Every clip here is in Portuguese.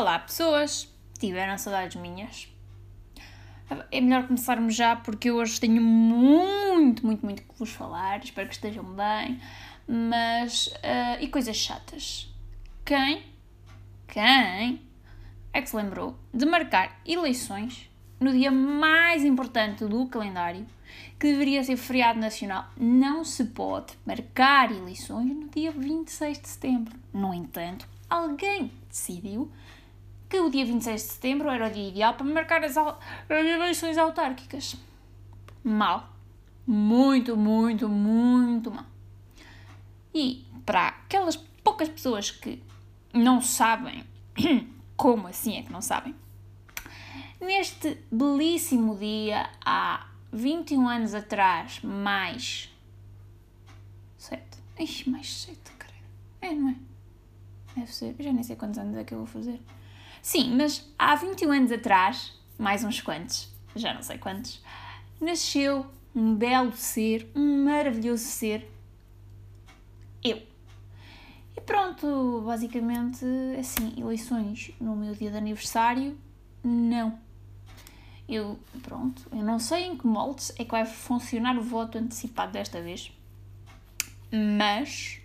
Olá, pessoas! Tiveram saudades minhas? É melhor começarmos já porque eu hoje tenho muito, muito, muito que vos falar. Espero que estejam bem. Mas. Uh, e coisas chatas. Quem? Quem? É que se lembrou de marcar eleições no dia mais importante do calendário, que deveria ser feriado nacional. Não se pode marcar eleições no dia 26 de setembro. No entanto, alguém decidiu que o dia 26 de setembro era o dia ideal para marcar as, eleições autárquicas. Mal. Muito, muito, muito mal. E para aquelas poucas pessoas que não sabem como assim é que não sabem, neste belíssimo dia, há 21 anos atrás, mais 7. Ixi, mais 7, credo. É, não é? Deve ser. Eu já nem sei quantos anos é que eu vou fazer. Sim, mas há 21 anos atrás, mais uns quantos, já não sei quantos, nasceu um belo ser, um maravilhoso ser, eu. E pronto, basicamente, assim, eleições no meu dia de aniversário, não. Eu, pronto, eu não sei em que moldes é que vai funcionar o voto antecipado desta vez, mas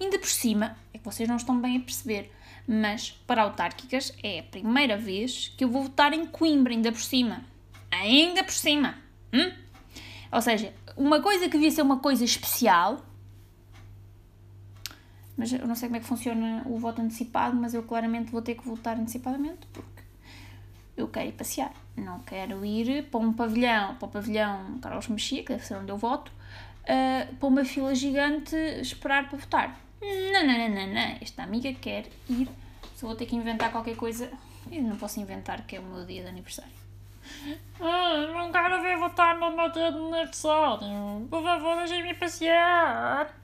Ainda por cima, é que vocês não estão bem a perceber, mas para autárquicas é a primeira vez que eu vou votar em Coimbra, ainda por cima. Ainda por cima. Hum? Ou seja, uma coisa que devia ser uma coisa especial, mas eu não sei como é que funciona o voto antecipado, mas eu claramente vou ter que votar antecipadamente porque eu quero ir passear. Não quero ir para um pavilhão, para o pavilhão Carlos Mexia, que deve ser onde eu voto, uh, para uma fila gigante esperar para votar. Não, não, não, não, não. Esta amiga quer ir. Se vou ter que inventar qualquer coisa, eu não posso inventar que é o meu dia de aniversário. Ah, não quero ver votar no meu dia de aniversário. Por favor, deixem-me passear.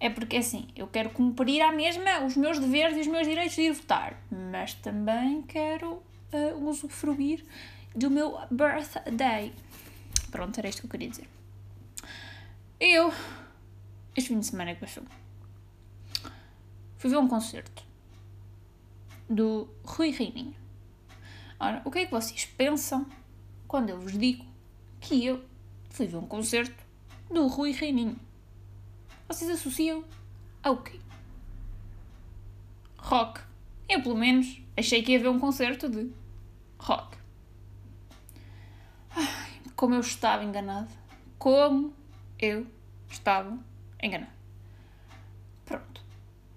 É porque assim, eu quero cumprir à mesma os meus deveres e os meus direitos de ir votar, mas também quero uh, usufruir do meu birthday. Pronto, era isto que eu queria dizer. Eu, este fim de semana que passou, fui ver um concerto do Rui Reininho. Ora, o que é que vocês pensam quando eu vos digo que eu fui ver um concerto do Rui Reininho? Vocês associam ao quê? Rock. Eu, pelo menos, achei que ia ver um concerto de rock. Ai, como eu estava enganado. Como eu estava enganado.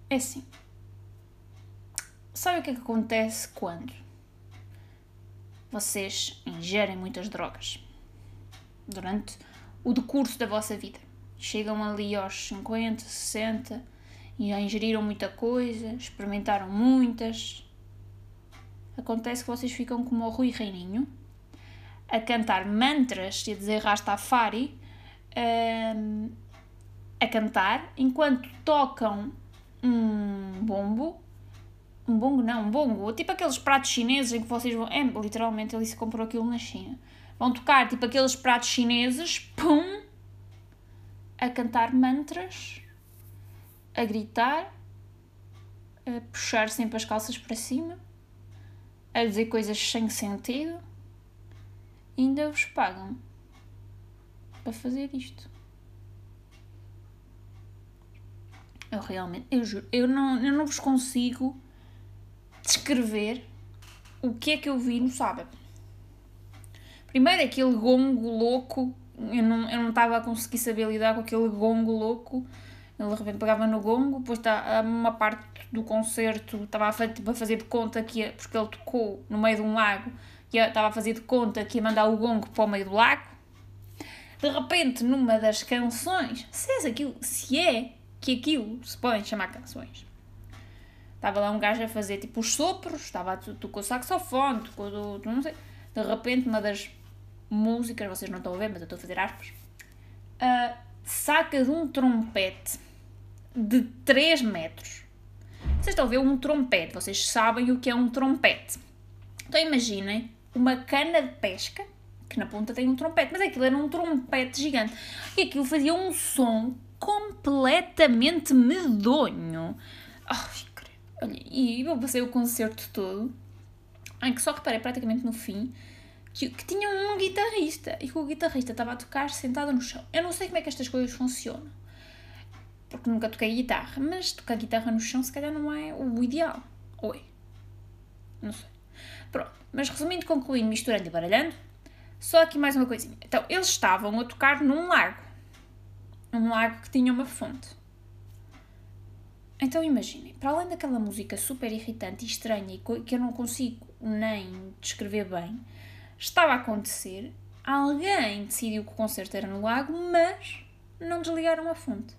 É assim. Sabe o que é que acontece quando vocês ingerem muitas drogas durante o decurso da vossa vida? Chegam ali aos 50, 60 e já ingeriram muita coisa, experimentaram muitas. Acontece que vocês ficam como o Rui Reininho a cantar mantras e a dizer Rastafari um, a cantar enquanto tocam um bombo. Um bongo não, um bongo. Tipo aqueles pratos chineses em que vocês vão. É, literalmente ele se comprou aquilo na China. Vão tocar tipo aqueles pratos chineses, pum! A cantar mantras, a gritar, a puxar sempre as calças para cima, a dizer coisas sem sentido. E ainda vos pagam para fazer isto. Eu realmente, eu juro, eu não, eu não vos consigo descrever o que é que eu vi no sábado. Primeiro, aquele gongo louco, eu não, eu não estava a conseguir saber lidar com aquele gongo louco. Ele de repente pegava no gongo, depois tá, uma parte do concerto estava a, tipo, a fazer de conta que ia, porque ele tocou no meio de um lago, e estava a fazer de conta que ia mandar o gongo para o meio do lago de repente, numa das canções, se é aquilo, se é que aquilo se podem chamar canções. Estava lá um gajo a fazer tipo os sopros, estava a tocou saxofone, tocou do, não sei. De repente, uma das músicas, vocês não estão a ver, mas eu estou a fazer aspas, uh, saca de um trompete de 3 metros. Vocês estão a ver um trompete, vocês sabem o que é um trompete. Então imaginem uma cana de pesca que na ponta tem um trompete, mas aquilo era um trompete gigante. E aquilo fazia um som completamente medonho. Credo. Olha, e eu passei o concerto todo, em que só reparei praticamente no fim que, que tinha um guitarrista e que o guitarrista estava a tocar sentado no chão. Eu não sei como é que estas coisas funcionam, porque nunca toquei guitarra, mas tocar guitarra no chão se calhar não é o ideal. Oi. Não sei. Pronto, mas resumindo, concluindo, misturando e baralhando, só aqui mais uma coisinha. Então, eles estavam a tocar num lago. Um lago que tinha uma fonte. Então imaginem, para além daquela música super irritante e estranha e que eu não consigo nem descrever bem, estava a acontecer, alguém decidiu que o concerto era no lago, mas não desligaram a fonte.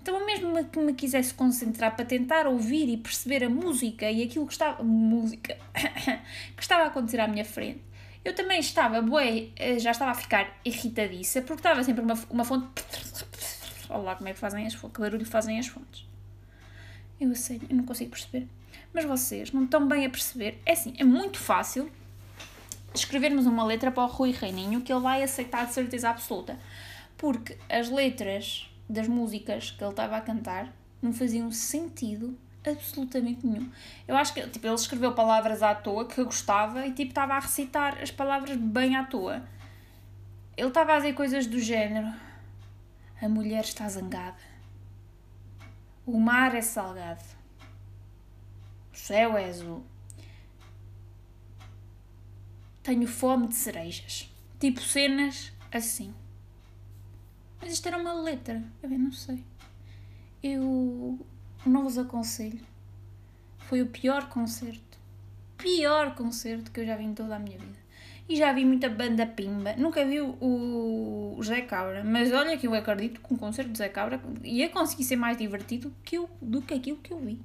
Então, mesmo que me quisesse concentrar para tentar ouvir e perceber a música e aquilo que estava, música, que estava a acontecer à minha frente, eu também estava, bué, eh, já estava a ficar irritadiça, porque estava sempre uma, uma fonte. Olha lá como é que fazem as fontes, que barulho fazem as fontes. Eu sei, eu não consigo perceber. Mas vocês não estão bem a perceber. É assim, é muito fácil escrevermos uma letra para o Rui Reininho que ele vai aceitar de certeza absoluta. Porque as letras das músicas que ele estava a cantar não faziam sentido absolutamente nenhum. Eu acho que tipo, ele escreveu palavras à toa que eu gostava e tipo estava a recitar as palavras bem à toa. Ele estava a dizer coisas do género: A mulher está zangada. O mar é salgado. O céu é azul. Tenho fome de cerejas. Tipo cenas assim. Mas isto era uma letra. Eu não sei. Eu não vos aconselho. Foi o pior concerto. Pior concerto que eu já vi em toda a minha vida. E já vi muita banda pimba. Nunca vi o, o Zé Cabra. Mas olha que eu acredito que um concerto de Zé Cabra ia conseguir ser mais divertido que eu, do que aquilo que eu vi.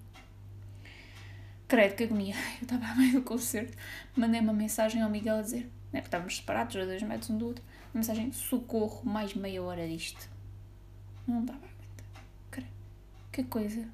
Credo que agonia. Eu estava a meio do concerto. Mandei uma mensagem ao Miguel a dizer, né, estávamos separados a dois metros um do outro. Uma mensagem: socorro, mais meia hora disto. Não estava a aguentar. Credo. Que coisa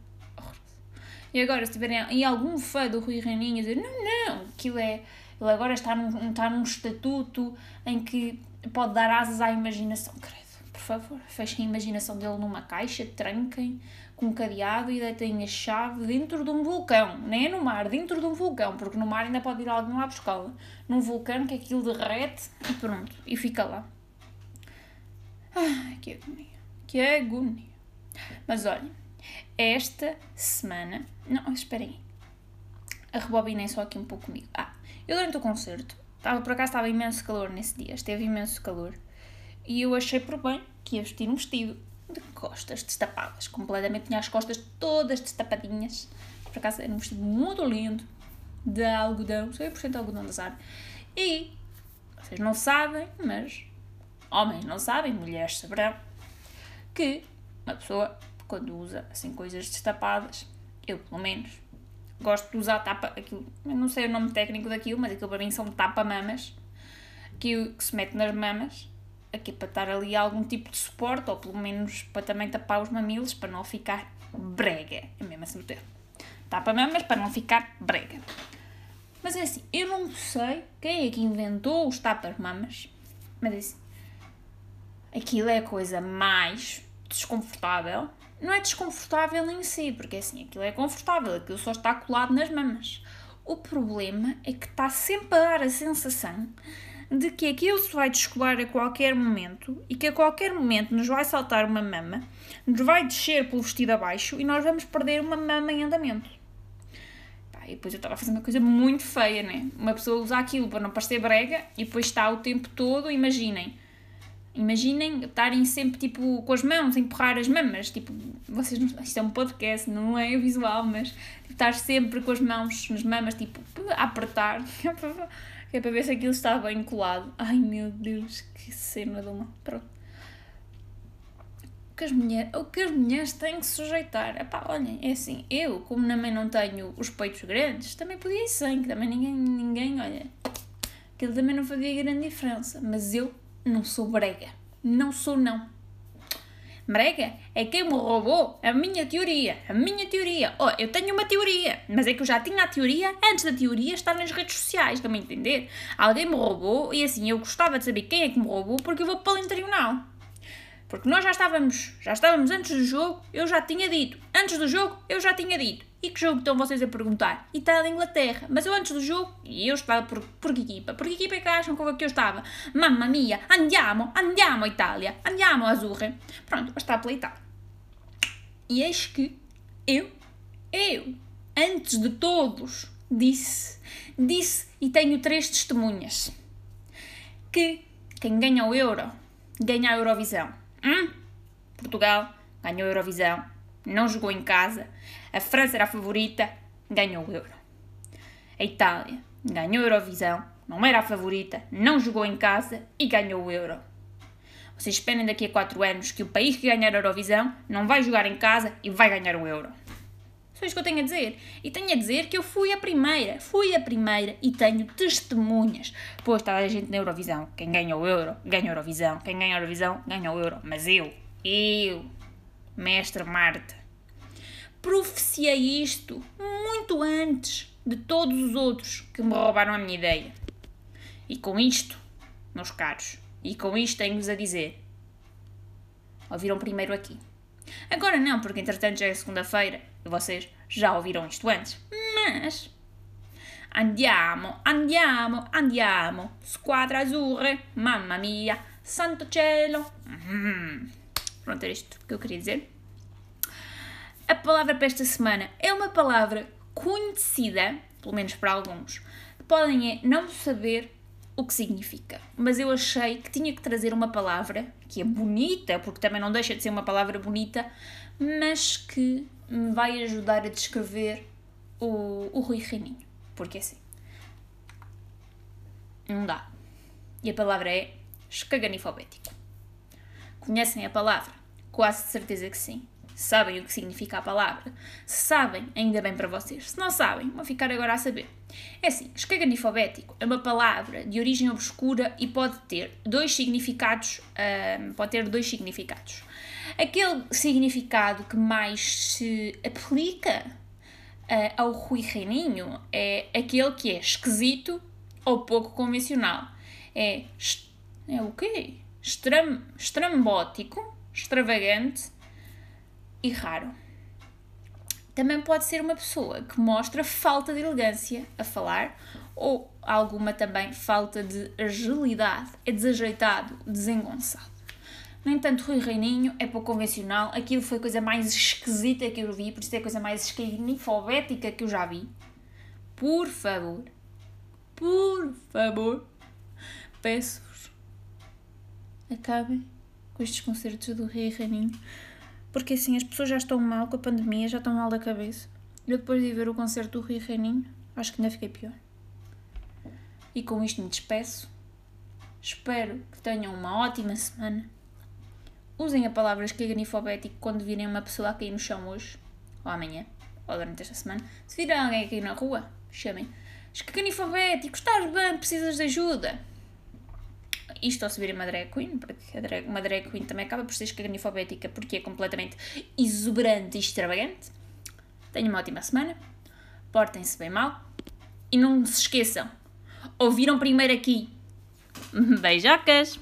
e agora, se tiverem e algum fã do Rui Reininho a dizer não, não, aquilo é. Ele agora está num, está num estatuto em que pode dar asas à imaginação. Credo, por favor, fechem a imaginação dele numa caixa, tranquem com um cadeado e deitem a chave dentro de um vulcão. Nem é no mar, dentro de um vulcão, porque no mar ainda pode ir alguém lá buscá-la. Num vulcão que aquilo derrete e pronto, e fica lá. Ah, que agonia, que agonia. Mas olhem, esta semana. Não, esperem. A rebobinem só aqui um pouco comigo. Ah, eu durante o concerto, estava, por acaso estava imenso calor nesse dia, esteve imenso calor, e eu achei por bem que ia vestir um vestido de costas destapadas, completamente, tinha as costas todas destapadinhas. Por acaso era um vestido muito lindo, de algodão, 100% algodão de azar. E, vocês não sabem, mas homens não sabem, mulheres saberão, que uma pessoa quando usa assim coisas destapadas, eu pelo menos gosto de usar tapa, aquilo, não sei o nome técnico daquilo, mas aquilo para mim são tapa-mamas, que, que se mete nas mamas, aqui para estar ali algum tipo de suporte, ou pelo menos para também tapar os mamilos, para não ficar brega, é mesmo assim o termo. Tapa-mamas para não ficar brega. Mas é assim, eu não sei quem é que inventou os tapas-mamas, mas é assim, aquilo é a coisa mais desconfortável não é desconfortável em si, porque assim, aquilo é confortável, aquilo só está colado nas mamas. O problema é que está sempre a dar a sensação de que aquilo se vai descolar a qualquer momento e que a qualquer momento nos vai saltar uma mama, nos vai descer pelo vestido abaixo e nós vamos perder uma mama em andamento. E depois eu estava a fazer uma coisa muito feia, né? Uma pessoa usa aquilo para não parecer brega e depois está o tempo todo, imaginem, Imaginem estarem sempre tipo com as mãos a empurrar as mamas, tipo, vocês não, isto é um podcast, não é visual, mas tipo, estar sempre com as mãos nas mamas, tipo, a apertar, que é para ver se aquilo está bem colado. Ai meu Deus, que cena de uma. Pronto. O que as mulheres, o que as mulheres têm que sujeitar. Epá, olhem, é assim, eu, como também não tenho os peitos grandes, também podia ir sem, que também ninguém, ninguém, olha, aquilo também não fazia grande diferença, mas eu não sou brega. Não sou, não. Brega é quem me roubou a minha teoria. A minha teoria. Oh, eu tenho uma teoria, mas é que eu já tinha a teoria antes da teoria estar nas redes sociais, estão a entender? Alguém me roubou e assim eu gostava de saber quem é que me roubou porque eu vou para o tribunal. Porque nós já estávamos, já estávamos antes do jogo, eu já tinha dito. Antes do jogo, eu já tinha dito. E que jogo estão vocês a perguntar? Itália-Inglaterra. Mas eu antes do jogo, e eu estava por, por que equipa? Por que equipa é que acham que eu estava? Mamma mia, andiamo, andiamo Itália, andiamo Azurre. Pronto, estava pela Itália. E eis que eu, eu, antes de todos, disse, disse e tenho três testemunhas, que quem ganha o Euro, ganha a Eurovisão. Hum? Portugal ganhou a Eurovisão, não jogou em casa. A França era a favorita, ganhou o Euro. A Itália ganhou a Eurovisão, não era a favorita, não jogou em casa e ganhou o Euro. Vocês esperem daqui a 4 anos que o país que ganhar a Eurovisão não vai jogar em casa e vai ganhar o Euro. Só isso que eu tenho a dizer. E tenho a dizer que eu fui a primeira, fui a primeira e tenho testemunhas. Pois está a gente na Eurovisão. Quem ganha o Euro, ganha a Eurovisão. Quem ganha a Eurovisão, ganha o Euro. Mas eu, eu, Mestre Marta, profeciei isto muito antes de todos os outros que me roubaram a minha ideia. E com isto, meus caros, e com isto tenho-vos a dizer: ouviram primeiro aqui. Agora não, porque entretanto já é segunda-feira e vocês já ouviram isto antes. Mas. Andiamo, andiamo, andiamo. Squadra azzurra, mamma mia, santo cielo. Hum. Pronto, era isto que eu queria dizer. A palavra para esta semana é uma palavra conhecida, pelo menos para alguns, podem não saber o que significa. Mas eu achei que tinha que trazer uma palavra que é bonita, porque também não deixa de ser uma palavra bonita, mas que me vai ajudar a descrever o, o Rui Reininho. Porque é assim. Não dá. E a palavra é escaganifobético. Conhecem a palavra? Quase certeza que sim sabem o que significa a palavra. Se sabem, ainda bem para vocês. Se não sabem, vão ficar agora a saber. É assim, escaganifobético é uma palavra de origem obscura e pode ter dois significados, um, pode ter dois significados. Aquele significado que mais se aplica uh, ao Rui Reininho é aquele que é esquisito ou pouco convencional. É, é o quê? Estram, estrambótico, extravagante, e raro. Também pode ser uma pessoa que mostra falta de elegância a falar ou alguma também falta de agilidade, é desajeitado, desengonçado. No entanto, Rui Reininho é pouco convencional, aquilo foi a coisa mais esquisita que eu vi, por isso é a coisa mais esquinifobética que eu já vi. Por favor, por favor, peço-vos, acabem com estes concertos do Rui Reininho porque assim, as pessoas já estão mal com a pandemia, já estão mal da cabeça. Eu depois de ver o concerto do Rio Reininho, acho que ainda fiquei pior. E com isto me despeço. Espero que tenham uma ótima semana. Usem a palavra esquiganifobético quando virem uma pessoa a cair no chão hoje, ou amanhã, ou durante esta semana. Se virem alguém a cair na rua, chamem. Esquiganifobético, estás bem, precisas de ajuda isto ao subir uma drag queen, porque drag, uma drag queen também acaba por ser escaganifobética porque é completamente exuberante e extravagante. Tenham uma ótima semana, portem-se bem mal e não se esqueçam, ouviram primeiro aqui. Beijocas!